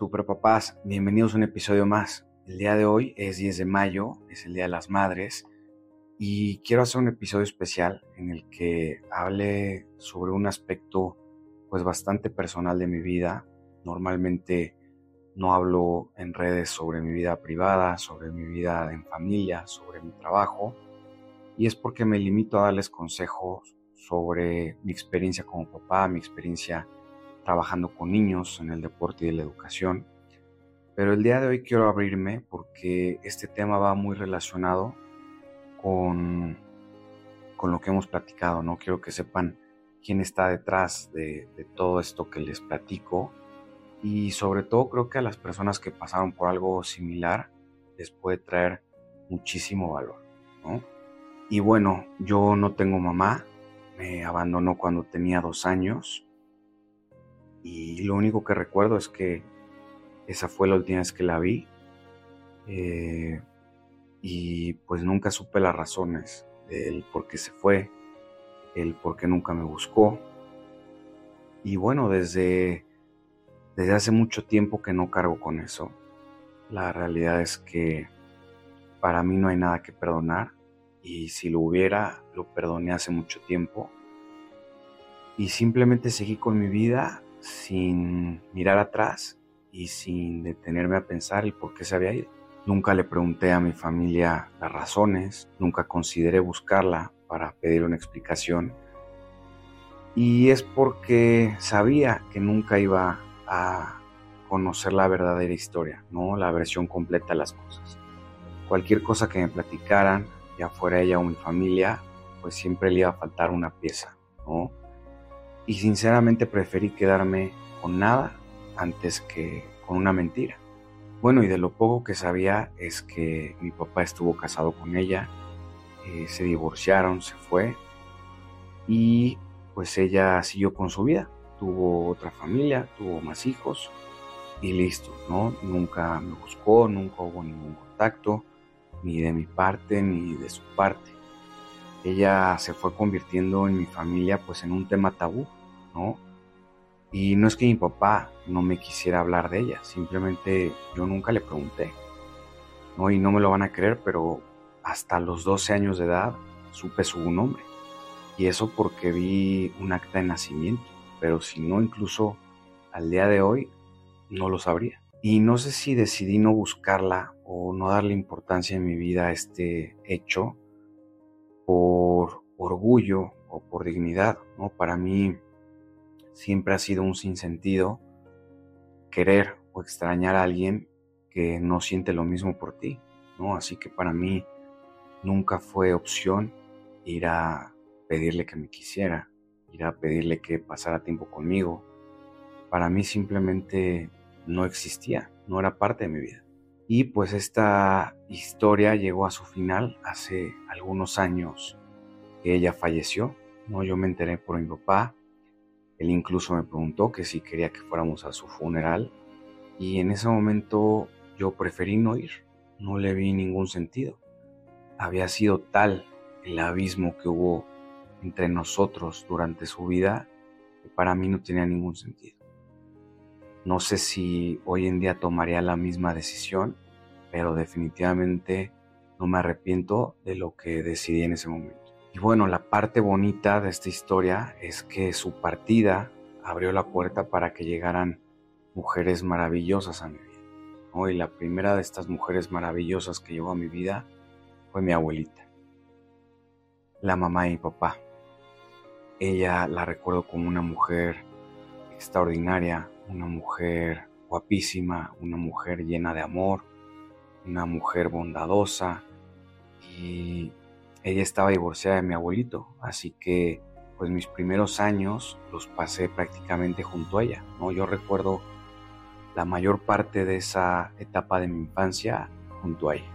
Super papás, bienvenidos a un episodio más. El día de hoy es 10 de mayo, es el Día de las Madres y quiero hacer un episodio especial en el que hable sobre un aspecto pues bastante personal de mi vida. Normalmente no hablo en redes sobre mi vida privada, sobre mi vida en familia, sobre mi trabajo y es porque me limito a darles consejos sobre mi experiencia como papá, mi experiencia trabajando con niños en el deporte y la educación. Pero el día de hoy quiero abrirme porque este tema va muy relacionado con, con lo que hemos platicado, ¿no? Quiero que sepan quién está detrás de, todo esto que les platico y sobre todo creo que a las personas que pasaron por algo similar les puede traer muchísimo valor. Y bueno, yo no tengo mamá, me abandonó cuando tenía dos años y lo único que recuerdo es que esa fue la última vez que la vi eh, y pues nunca supe las razones del por qué se fue, el por qué nunca me buscó. Y bueno, desde, desde hace mucho tiempo que no cargo con eso. La realidad es que para mí no hay nada que perdonar y si lo hubiera, lo perdoné hace mucho tiempo. Y simplemente seguí con mi vida sin mirar atrás y sin detenerme a pensar el por qué se había ido. Nunca le pregunté a mi familia las razones, nunca consideré buscarla para pedir una explicación. Y es porque sabía que nunca iba a conocer la verdadera historia, ¿no? La versión completa de las cosas. Cualquier cosa que me platicaran, ya fuera ella o mi familia, pues siempre le iba a faltar una pieza, ¿no? Y sinceramente preferí quedarme con nada antes que con una mentira. Bueno, y de lo poco que sabía es que mi papá estuvo casado con ella, eh, se divorciaron, se fue y pues ella siguió con su vida. Tuvo otra familia, tuvo más hijos y listo, ¿no? Nunca me buscó, nunca hubo ningún contacto, ni de mi parte ni de su parte. Ella se fue convirtiendo en mi familia pues en un tema tabú, ¿no? Y no es que mi papá no me quisiera hablar de ella, simplemente yo nunca le pregunté, ¿no? Y no me lo van a creer, pero hasta los 12 años de edad supe su nombre. Y eso porque vi un acta de nacimiento, pero si no, incluso al día de hoy, no lo sabría. Y no sé si decidí no buscarla o no darle importancia en mi vida a este hecho por orgullo o por dignidad, ¿no? Para mí siempre ha sido un sinsentido querer o extrañar a alguien que no siente lo mismo por ti, ¿no? Así que para mí nunca fue opción ir a pedirle que me quisiera, ir a pedirle que pasara tiempo conmigo. Para mí simplemente no existía, no era parte de mi vida. Y pues esta historia llegó a su final hace algunos años que ella falleció, ¿no? Yo me enteré por mi papá, él incluso me preguntó que si quería que fuéramos a su funeral y en ese momento yo preferí no ir, no le vi ningún sentido. Había sido tal el abismo que hubo entre nosotros durante su vida que para mí no tenía ningún sentido. No sé si hoy en día tomaría la misma decisión, pero definitivamente no me arrepiento de lo que decidí en ese momento. Y bueno, la parte bonita de esta historia es que su partida abrió la puerta para que llegaran mujeres maravillosas a mi vida. Y la primera de estas mujeres maravillosas que llegó a mi vida fue mi abuelita, la mamá de mi papá. Ella la recuerdo como una mujer extraordinaria, una mujer guapísima, una mujer llena de amor, una mujer bondadosa y ella estaba divorciada de mi abuelito, así que pues mis primeros años los pasé prácticamente junto a ella, ¿no? Yo recuerdo la mayor parte de esa etapa de mi infancia junto a ella.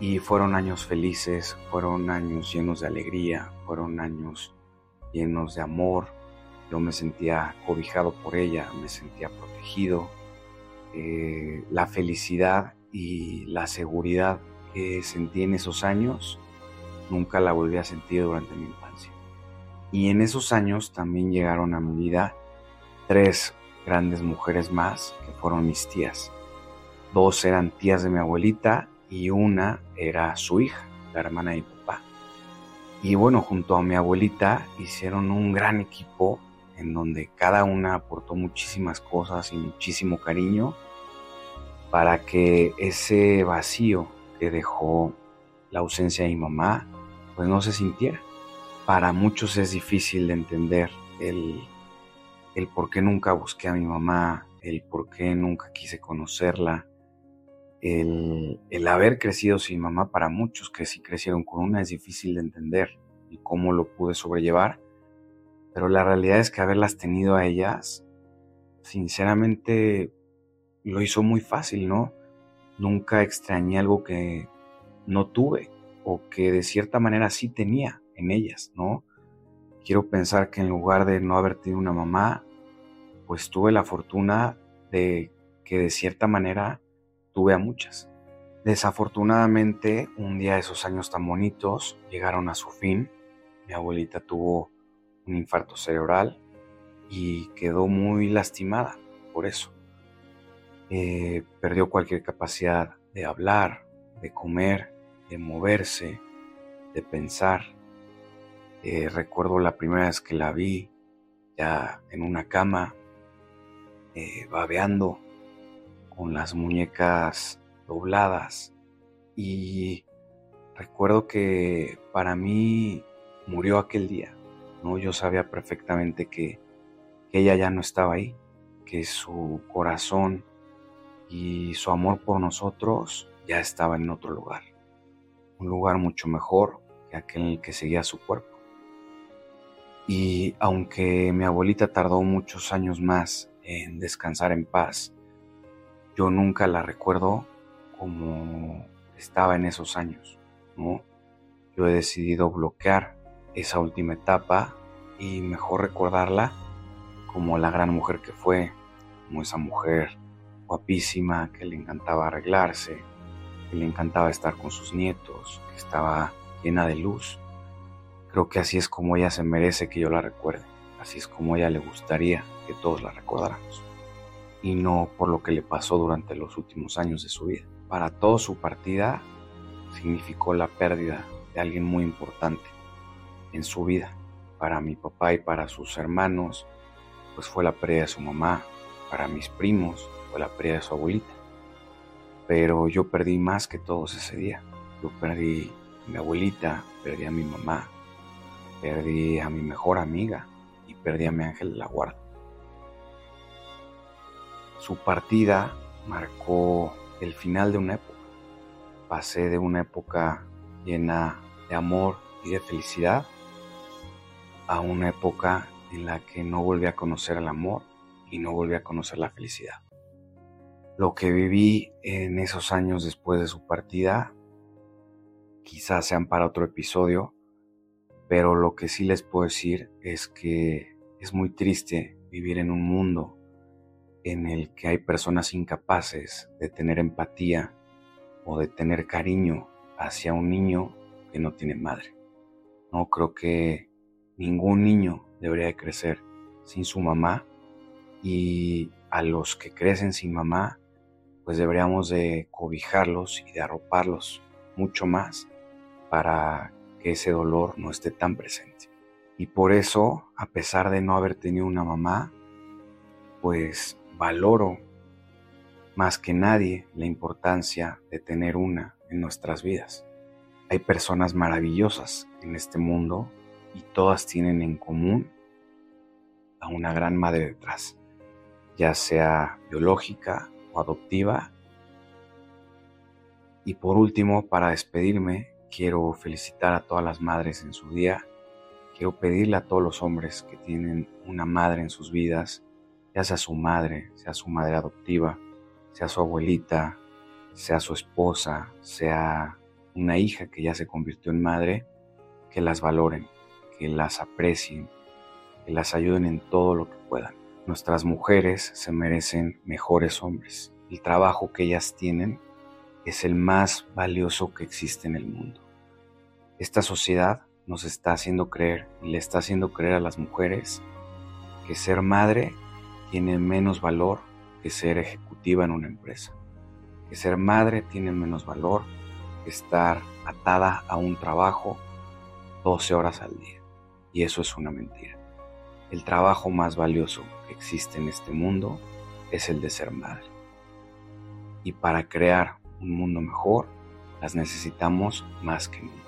Y fueron años felices, fueron años llenos de alegría, fueron años llenos de amor. Yo me sentía cobijado por ella, me sentía protegido. Eh, la felicidad y la seguridad que sentí en esos años, nunca la volví a sentir durante mi infancia. Y en esos años también llegaron a mi vida tres grandes mujeres más que fueron mis tías. Dos eran tías de mi abuelita y una era su hija, la hermana de mi papá. Y bueno, junto a mi abuelita hicieron un gran equipo en donde cada una aportó muchísimas cosas y muchísimo cariño para que ese vacío que dejó la ausencia de mi mamá, pues no se sintiera. Para muchos es difícil de entender el, el por qué nunca busqué a mi mamá, el por qué nunca quise conocerla, el, el haber crecido sin mamá para muchos que sí crecieron con una es difícil de entender y cómo lo pude sobrellevar pero la realidad es que haberlas tenido a ellas, sinceramente, lo hizo muy fácil, ¿no? Nunca extrañé algo que no tuve o que de cierta manera sí tenía en ellas, ¿no? Quiero pensar que en lugar de no haber tenido una mamá, pues tuve la fortuna de que de cierta manera tuve a muchas. Desafortunadamente, un día esos años tan bonitos llegaron a su fin. Mi abuelita tuvo un infarto cerebral y quedó muy lastimada por eso. Eh, perdió cualquier capacidad de hablar, de comer, de moverse, de pensar. Eh, recuerdo la primera vez que la vi ya en una cama, eh, babeando, con las muñecas dobladas. Y recuerdo que para mí murió aquel día. Yo sabía perfectamente que, ella ya no estaba ahí, que su corazón y su amor por nosotros ya estaba en otro lugar, un lugar mucho mejor que aquel en el que seguía su cuerpo. Y aunque mi abuelita tardó muchos años más en descansar en paz, yo nunca la recuerdo como estaba en esos años, ¿no? Yo he decidido bloquear esa última etapa y mejor recordarla como la gran mujer que fue, como esa mujer guapísima que le encantaba arreglarse, que le encantaba estar con sus nietos, que estaba llena de luz. Creo que así es como ella se merece que yo la recuerde, así es como ella le gustaría que todos la recordáramos, y no por lo que le pasó durante los últimos años de su vida. Para todo su partida significó la pérdida de alguien muy importante, en su vida. Para mi papá y para sus hermanos, pues fue la pérdida de su mamá. Para mis primos, fue la pérdida de su abuelita. Pero yo perdí más que todos ese día. Yo perdí a mi abuelita, perdí a mi mamá, perdí a mi mejor amiga y perdí a mi ángel de la guarda. Su partida marcó el final de una época. Pasé de una época llena de amor y de felicidad a una época en la que no volví a conocer el amor y no volví a conocer la felicidad. Lo que viví en esos años después de su partida quizás sean para otro episodio, pero lo que sí les puedo decir es que es muy triste vivir en un mundo en el que hay personas incapaces de tener empatía o de tener cariño hacia un niño que no tiene madre. No creo que Ningún niño debería de crecer sin su mamá y a los que crecen sin mamá, pues deberíamos de cobijarlos y de arroparlos mucho más para que ese dolor no esté tan presente. Y por eso, a pesar de no haber tenido una mamá, pues valoro más que nadie la importancia de tener una en nuestras vidas. Hay personas maravillosas en este mundo y todas tienen en común a una gran madre detrás, ya sea biológica o adoptiva. Y por último, para despedirme, quiero felicitar a todas las madres en su día. Quiero pedirle a todos los hombres que tienen una madre en sus vidas, ya sea su madre, sea su madre adoptiva, sea su abuelita, sea su esposa, sea una hija que ya se convirtió en madre, que las valoren, que las aprecien, que las ayuden en todo lo que puedan. Nuestras mujeres se merecen mejores hombres. El trabajo que ellas tienen es el más valioso que existe en el mundo. Esta sociedad nos está haciendo creer y le está haciendo creer a las mujeres que ser madre tiene menos valor que ser ejecutiva en una empresa, que ser madre tiene menos valor que estar atada a un trabajo 12 horas al día. Y eso es una mentira. El trabajo más valioso que existe en este mundo es el de ser madre. Y para crear un mundo mejor, las necesitamos más que nunca.